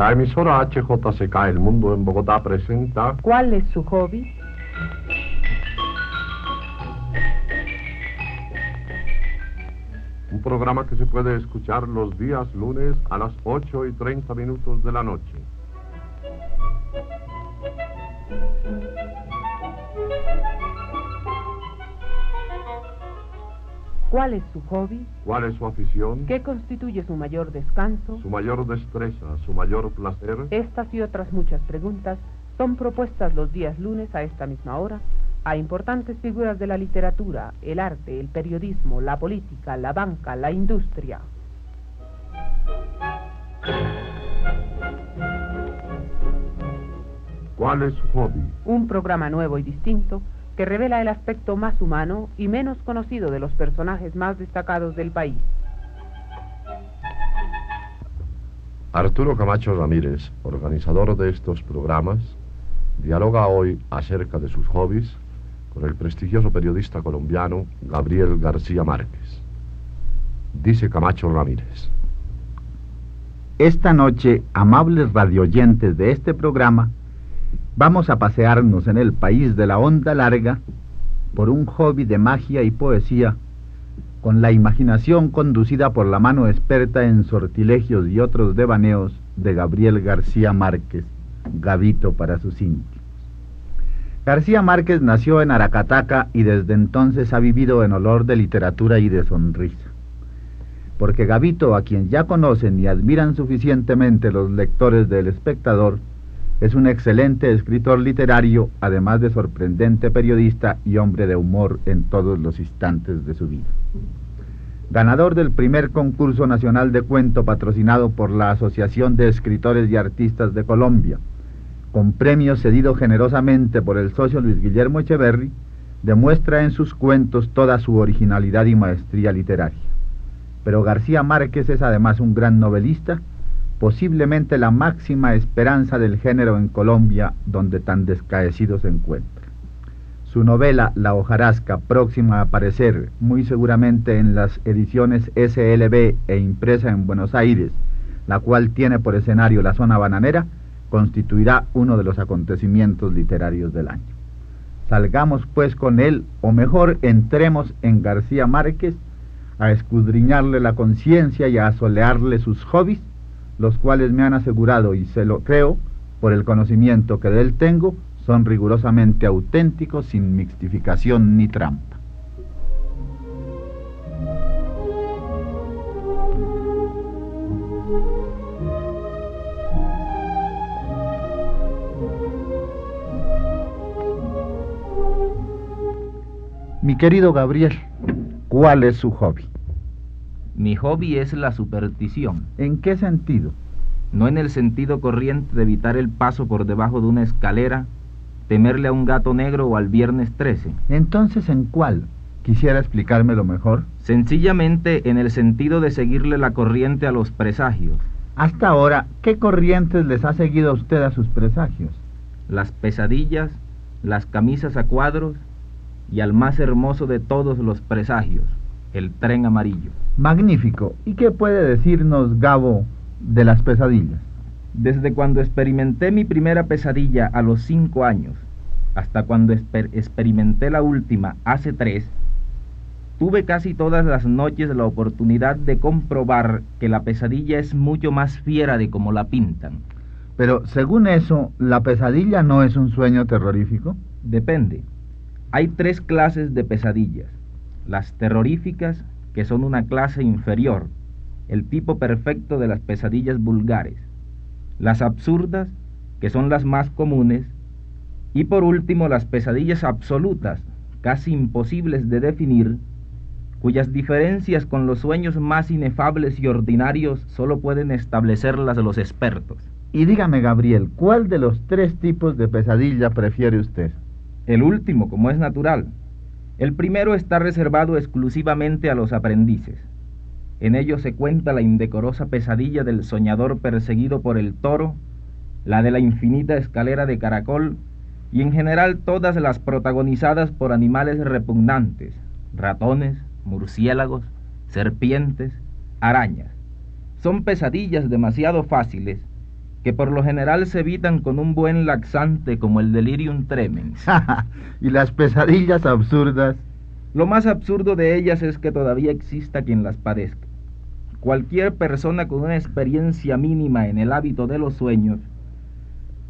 La emisora HJCK El Mundo en Bogotá presenta ¿Cuál es su hobby? un programa que se puede escuchar los días lunes a las 8 y 30 minutos de la noche. ¿Cuál es su hobby? ¿Cuál es su afición? ¿Qué constituye su mayor descanso? Su mayor destreza, su mayor placer. Estas y otras muchas preguntas son propuestas los días lunes a esta misma hora a importantes figuras de la literatura, el arte, el periodismo, la política, la banca, la industria. ¿Cuál es su hobby? Un programa nuevo y distinto que revela el aspecto más humano y menos conocido de los personajes más destacados del país. Arturo Camacho Ramírez, organizador de estos programas, dialoga hoy acerca de sus hobbies con el prestigioso periodista colombiano Gabriel García Márquez. Dice Camacho Ramírez. Esta noche, amables radioyentes de este programa, vamos a pasearnos en el país de la onda larga por un hobby de magia y poesía, con la imaginación conducida por la mano experta en sortilegios y otros devaneos de Gabriel García Márquez, Gavito para sus íntimos. García Márquez nació en Aracataca y desde entonces ha vivido en olor de literatura y de sonrisa. Porque Gavito, a quien ya conocen y admiran suficientemente los lectores del espectador, es un excelente escritor literario, además de sorprendente periodista y hombre de humor en todos los instantes de su vida. Ganador del primer concurso nacional de cuento patrocinado por la Asociación de Escritores y Artistas de Colombia, con premio cedido generosamente por el socio Luis Guillermo Echeverry, demuestra en sus cuentos toda su originalidad y maestría literaria. Pero García Márquez es además un gran novelista, posiblemente la máxima esperanza del género en Colombia, donde tan descaecido se encuentra. Su novela La hojarasca, próxima a aparecer muy seguramente en las ediciones SLB e impresa en Buenos Aires, la cual tiene por escenario la zona bananera, constituirá uno de los acontecimientos literarios del año. Salgamos pues con él, o mejor entremos en García Márquez a escudriñarle la conciencia y a asolearle sus hobbies, los cuales me han asegurado, y se lo creo, por el conocimiento que de él tengo, son rigurosamente auténticos, sin mixtificación ni trampa. Mi querido Gabriel, ¿cuál es su hobby? Mi hobby es la superstición. ¿En qué sentido? No en el sentido corriente de evitar el paso por debajo de una escalera, temerle a un gato negro o al viernes 13. Entonces, ¿en cuál? ¿Quisiera explicármelo mejor? Sencillamente en el sentido de seguirle la corriente a los presagios. Hasta ahora, ¿qué corrientes les ha seguido a usted a sus presagios? Las pesadillas, las camisas a cuadros y al más hermoso de todos los presagios, el tren amarillo. Magnífico. ¿Y qué puede decirnos Gabo de las pesadillas? Desde cuando experimenté mi primera pesadilla a los cinco años hasta cuando experimenté la última hace tres, tuve casi todas las noches la oportunidad de comprobar que la pesadilla es mucho más fiera de como la pintan. Pero según eso, ¿la pesadilla no es un sueño terrorífico? Depende. Hay tres clases de pesadillas. Las terroríficas, que son una clase inferior, el tipo perfecto de las pesadillas vulgares. Las absurdas, que son las más comunes. Y por último, las pesadillas absolutas, casi imposibles de definir, cuyas diferencias con los sueños más inefables y ordinarios solo pueden establecerlas los expertos. Y dígame, Gabriel, ¿cuál de los tres tipos de pesadilla prefiere usted? El último, como es natural. El primero está reservado exclusivamente a los aprendices. En ello se cuenta la indecorosa pesadilla del soñador perseguido por el toro, la de la infinita escalera de caracol y en general todas las protagonizadas por animales repugnantes, ratones, murciélagos, serpientes, arañas. Son pesadillas demasiado fáciles que por lo general se evitan con un buen laxante como el delirium tremens. ¿Y las pesadillas absurdas? Lo más absurdo de ellas es que todavía exista quien las padezca. Cualquier persona con una experiencia mínima en el hábito de los sueños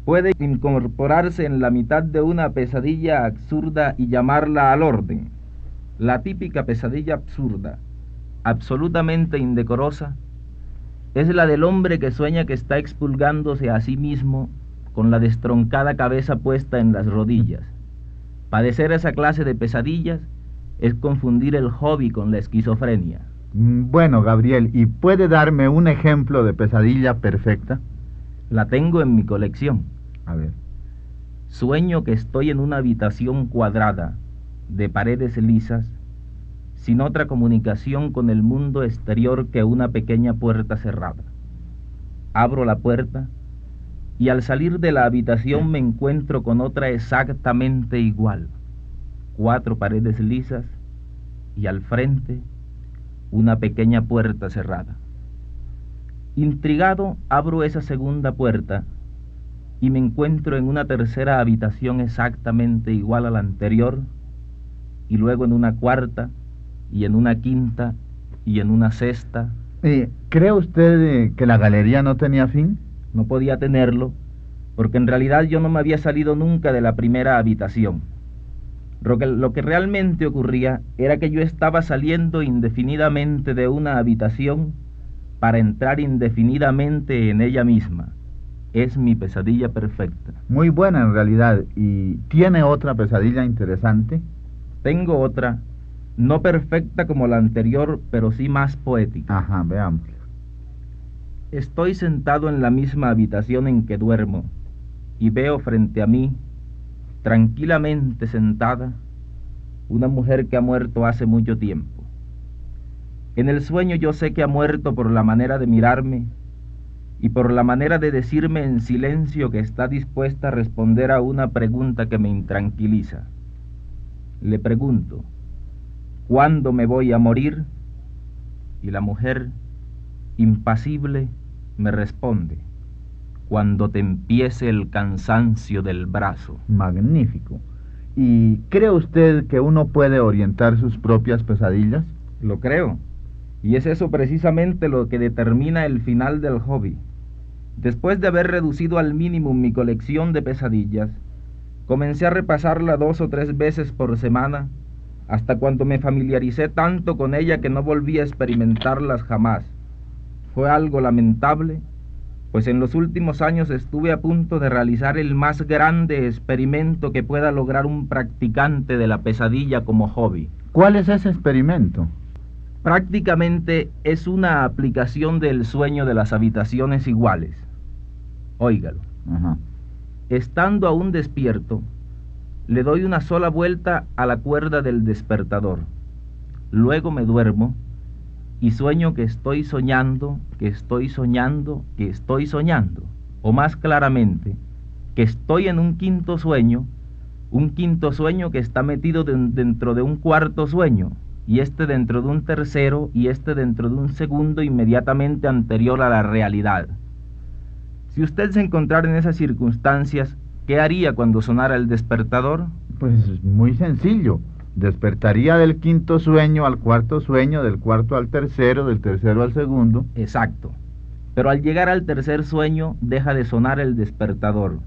puede incorporarse en la mitad de una pesadilla absurda y llamarla al orden. La típica pesadilla absurda, absolutamente indecorosa, es la del hombre que sueña que está expulgándose a sí mismo con la destroncada cabeza puesta en las rodillas. Padecer esa clase de pesadillas es confundir el hobby con la esquizofrenia. Mm, bueno, Gabriel, ¿y puede darme un ejemplo de pesadilla perfecta? La tengo en mi colección. A ver. Sueño que estoy en una habitación cuadrada, de paredes lisas, sin otra comunicación con el mundo exterior que una pequeña puerta cerrada. Abro la puerta y al salir de la habitación me encuentro con otra exactamente igual. Cuatro paredes lisas y al frente una pequeña puerta cerrada. Intrigado, abro esa segunda puerta y me encuentro en una tercera habitación exactamente igual a la anterior y luego en una cuarta y en una quinta y en una sexta. Eh, ¿Cree usted eh, que la galería no tenía fin? No podía tenerlo, porque en realidad yo no me había salido nunca de la primera habitación. Lo que, lo que realmente ocurría era que yo estaba saliendo indefinidamente de una habitación para entrar indefinidamente en ella misma. Es mi pesadilla perfecta. Muy buena en realidad. ¿Y tiene otra pesadilla interesante? Tengo otra no perfecta como la anterior, pero sí más poética. Ajá, veamos. Estoy sentado en la misma habitación en que duermo y veo frente a mí, tranquilamente sentada, una mujer que ha muerto hace mucho tiempo. En el sueño yo sé que ha muerto por la manera de mirarme y por la manera de decirme en silencio que está dispuesta a responder a una pregunta que me intranquiliza. Le pregunto, ¿cuándo me voy a morir? Y la mujer, impasible, me responde, cuando te empiece el cansancio del brazo. Magnífico. ¿Y cree usted que uno puede orientar sus propias pesadillas? Lo creo. Y es eso precisamente lo que determina el final del hobby. Después de haber reducido al mínimo mi colección de pesadillas, comencé a repasarla dos o tres veces por semana hasta cuando me familiaricé tanto con ella que no volví a experimentarlas jamás. Fue algo lamentable, pues en los últimos años estuve a punto de realizar el más grande experimento que pueda lograr un practicante de la pesadilla como hobby. ¿Cuál es ese experimento? Prácticamente es una aplicación del sueño de las habitaciones iguales. Óigalo. Estando aún despierto, le doy una sola vuelta a la cuerda del despertador. Luego me duermo y sueño que estoy soñando, que estoy soñando, que estoy soñando. O más claramente, que estoy en un quinto sueño, un quinto sueño que está metido dentro de un cuarto sueño, y este dentro de un tercero, y este dentro de un segundo inmediatamente anterior a la realidad. Si usted se encontrara en esas circunstancias, ¿Qué haría cuando sonara el despertador? Pues muy sencillo. Despertaría del quinto sueño al cuarto sueño, del cuarto al tercero, del tercero al segundo. Exacto. Pero al llegar al tercer sueño deja de sonar el despertador.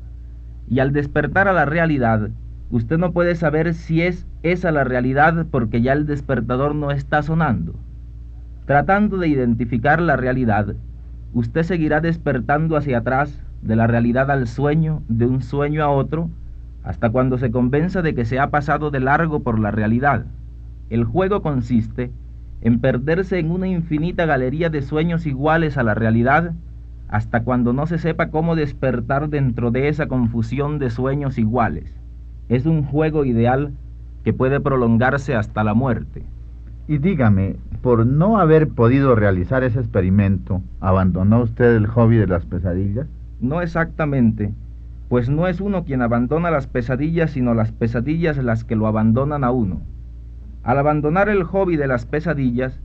Y al despertar a la realidad, usted no puede saber si es esa la realidad porque ya el despertador no está sonando. Tratando de identificar la realidad, usted seguirá despertando hacia atrás de la realidad al sueño, de un sueño a otro, hasta cuando se convenza de que se ha pasado de largo por la realidad. El juego consiste en perderse en una infinita galería de sueños iguales a la realidad, hasta cuando no se sepa cómo despertar dentro de esa confusión de sueños iguales. Es un juego ideal que puede prolongarse hasta la muerte. Y dígame, por no haber podido realizar ese experimento, ¿abandonó usted el hobby de las pesadillas? No exactamente, pues no es uno quien abandona las pesadillas, sino las pesadillas las que lo abandonan a uno. Al abandonar el hobby de las pesadillas,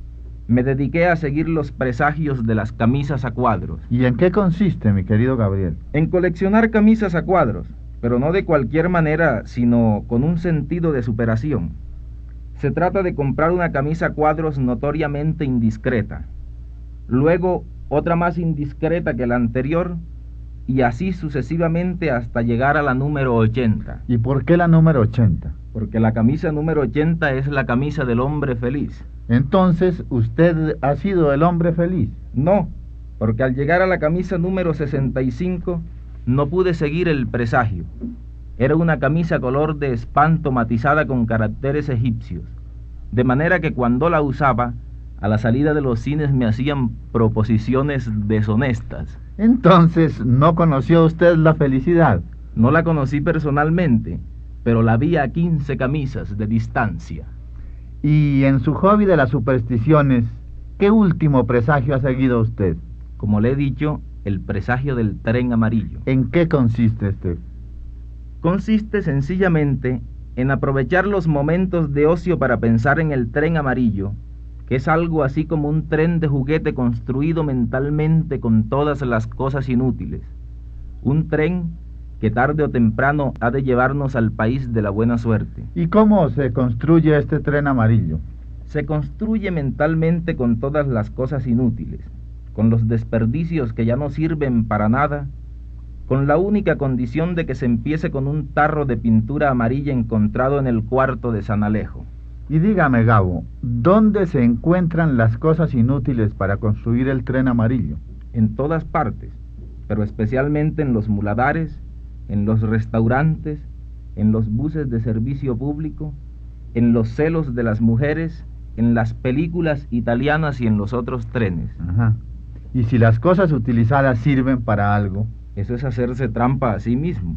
me dediqué a seguir los presagios de las camisas a cuadros. ¿Y en qué consiste, mi querido Gabriel? En coleccionar camisas a cuadros, pero no de cualquier manera, sino con un sentido de superación. Se trata de comprar una camisa a cuadros notoriamente indiscreta, luego otra más indiscreta que la anterior, y así sucesivamente hasta llegar a la número 80. ¿Y por qué la número 80? Porque la camisa número 80 es la camisa del hombre feliz. Entonces, ¿usted ha sido el hombre feliz? No, porque al llegar a la camisa número 65 no pude seguir el presagio. Era una camisa color de espanto matizada con caracteres egipcios, de manera que cuando la usaba, a la salida de los cines me hacían proposiciones deshonestas. Entonces, ¿no conoció usted la felicidad? No la conocí personalmente, pero la vi a 15 camisas de distancia. Y en su hobby de las supersticiones, ¿qué último presagio ha seguido usted? Como le he dicho, el presagio del tren amarillo. ¿En qué consiste este? Consiste sencillamente en aprovechar los momentos de ocio para pensar en el tren amarillo que es algo así como un tren de juguete construido mentalmente con todas las cosas inútiles. Un tren que tarde o temprano ha de llevarnos al país de la buena suerte. ¿Y cómo se construye este tren amarillo? Se construye mentalmente con todas las cosas inútiles, con los desperdicios que ya no sirven para nada, con la única condición de que se empiece con un tarro de pintura amarilla encontrado en el cuarto de San Alejo. Y dígame, Gabo, ¿dónde se encuentran las cosas inútiles para construir el tren amarillo? En todas partes, pero especialmente en los muladares, en los restaurantes, en los buses de servicio público, en los celos de las mujeres, en las películas italianas y en los otros trenes. Ajá. Y si las cosas utilizadas sirven para algo. Eso es hacerse trampa a sí mismo.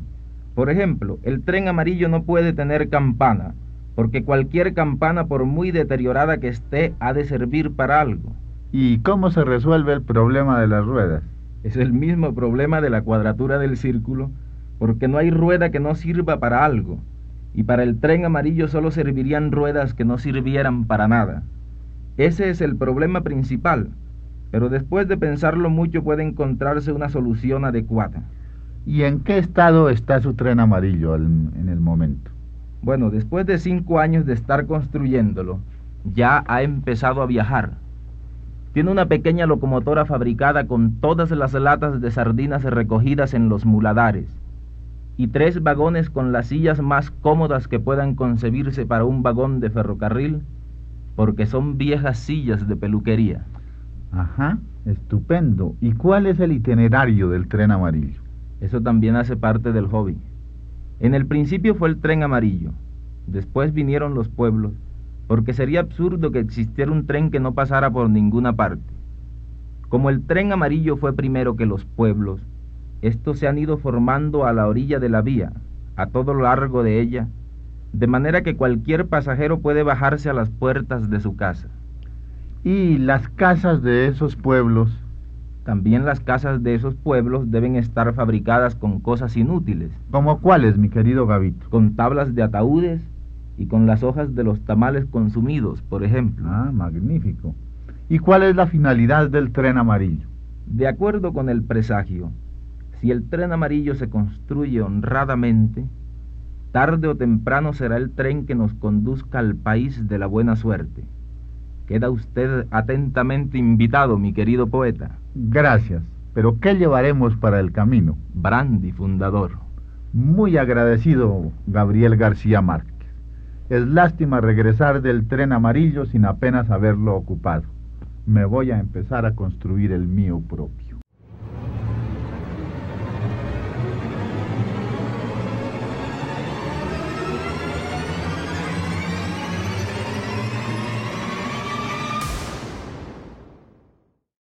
Por ejemplo, el tren amarillo no puede tener campana, porque cualquier campana, por muy deteriorada que esté, ha de servir para algo. ¿Y cómo se resuelve el problema de las ruedas? Es el mismo problema de la cuadratura del círculo, porque no hay rueda que no sirva para algo, y para el tren amarillo solo servirían ruedas que no sirvieran para nada. Ese es el problema principal, pero después de pensarlo mucho puede encontrarse una solución adecuada. ¿Y en qué estado está su tren amarillo en el momento? Bueno, después de cinco años de estar construyéndolo, ya ha empezado a viajar. Tiene una pequeña locomotora fabricada con todas las latas de sardinas recogidas en los muladares y tres vagones con las sillas más cómodas que puedan concebirse para un vagón de ferrocarril, porque son viejas sillas de peluquería. Ajá, estupendo. ¿Y cuál es el itinerario del tren amarillo? Eso también hace parte del hobby. En el principio fue el tren amarillo, después vinieron los pueblos, porque sería absurdo que existiera un tren que no pasara por ninguna parte. Como el tren amarillo fue primero que los pueblos, estos se han ido formando a la orilla de la vía, a todo lo largo de ella, de manera que cualquier pasajero puede bajarse a las puertas de su casa. ¿Y las casas de esos pueblos también las casas de esos pueblos deben estar fabricadas con cosas inútiles. ¿Como cuáles, mi querido Gavito? Con tablas de ataúdes y con las hojas de los tamales consumidos, por ejemplo. Ah, magnífico. ¿Y cuál es la finalidad del tren amarillo? De acuerdo con el presagio, si el tren amarillo se construye honradamente, tarde o temprano será el tren que nos conduzca al país de la buena suerte. Queda usted atentamente invitado, mi querido poeta. Gracias. Pero ¿qué llevaremos para el camino? Brandy, fundador. Muy agradecido, Gabriel García Márquez. Es lástima regresar del tren amarillo sin apenas haberlo ocupado. Me voy a empezar a construir el mío propio.